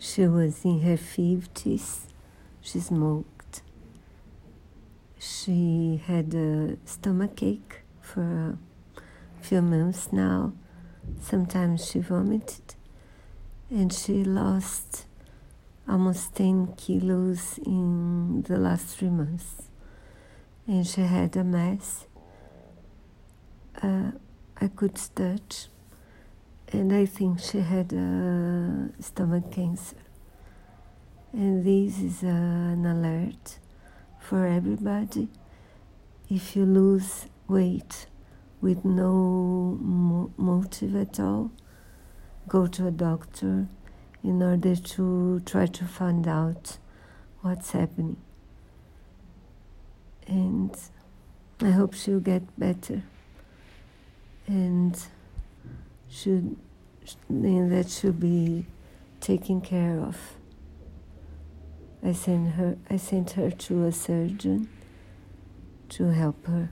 She was in her 50s. She smoked. She had a stomach ache for a few months now. Sometimes she vomited. And she lost almost 10 kilos in the last three months. And she had a mass uh, I could touch, and I think she had a stomach cancer. And this is uh, an alert for everybody. If you lose weight with no motive at all, go to a doctor in order to try to find out what's happening. And I hope she'll get better. And should that should be taken care of. I sent her I sent her to a surgeon to help her.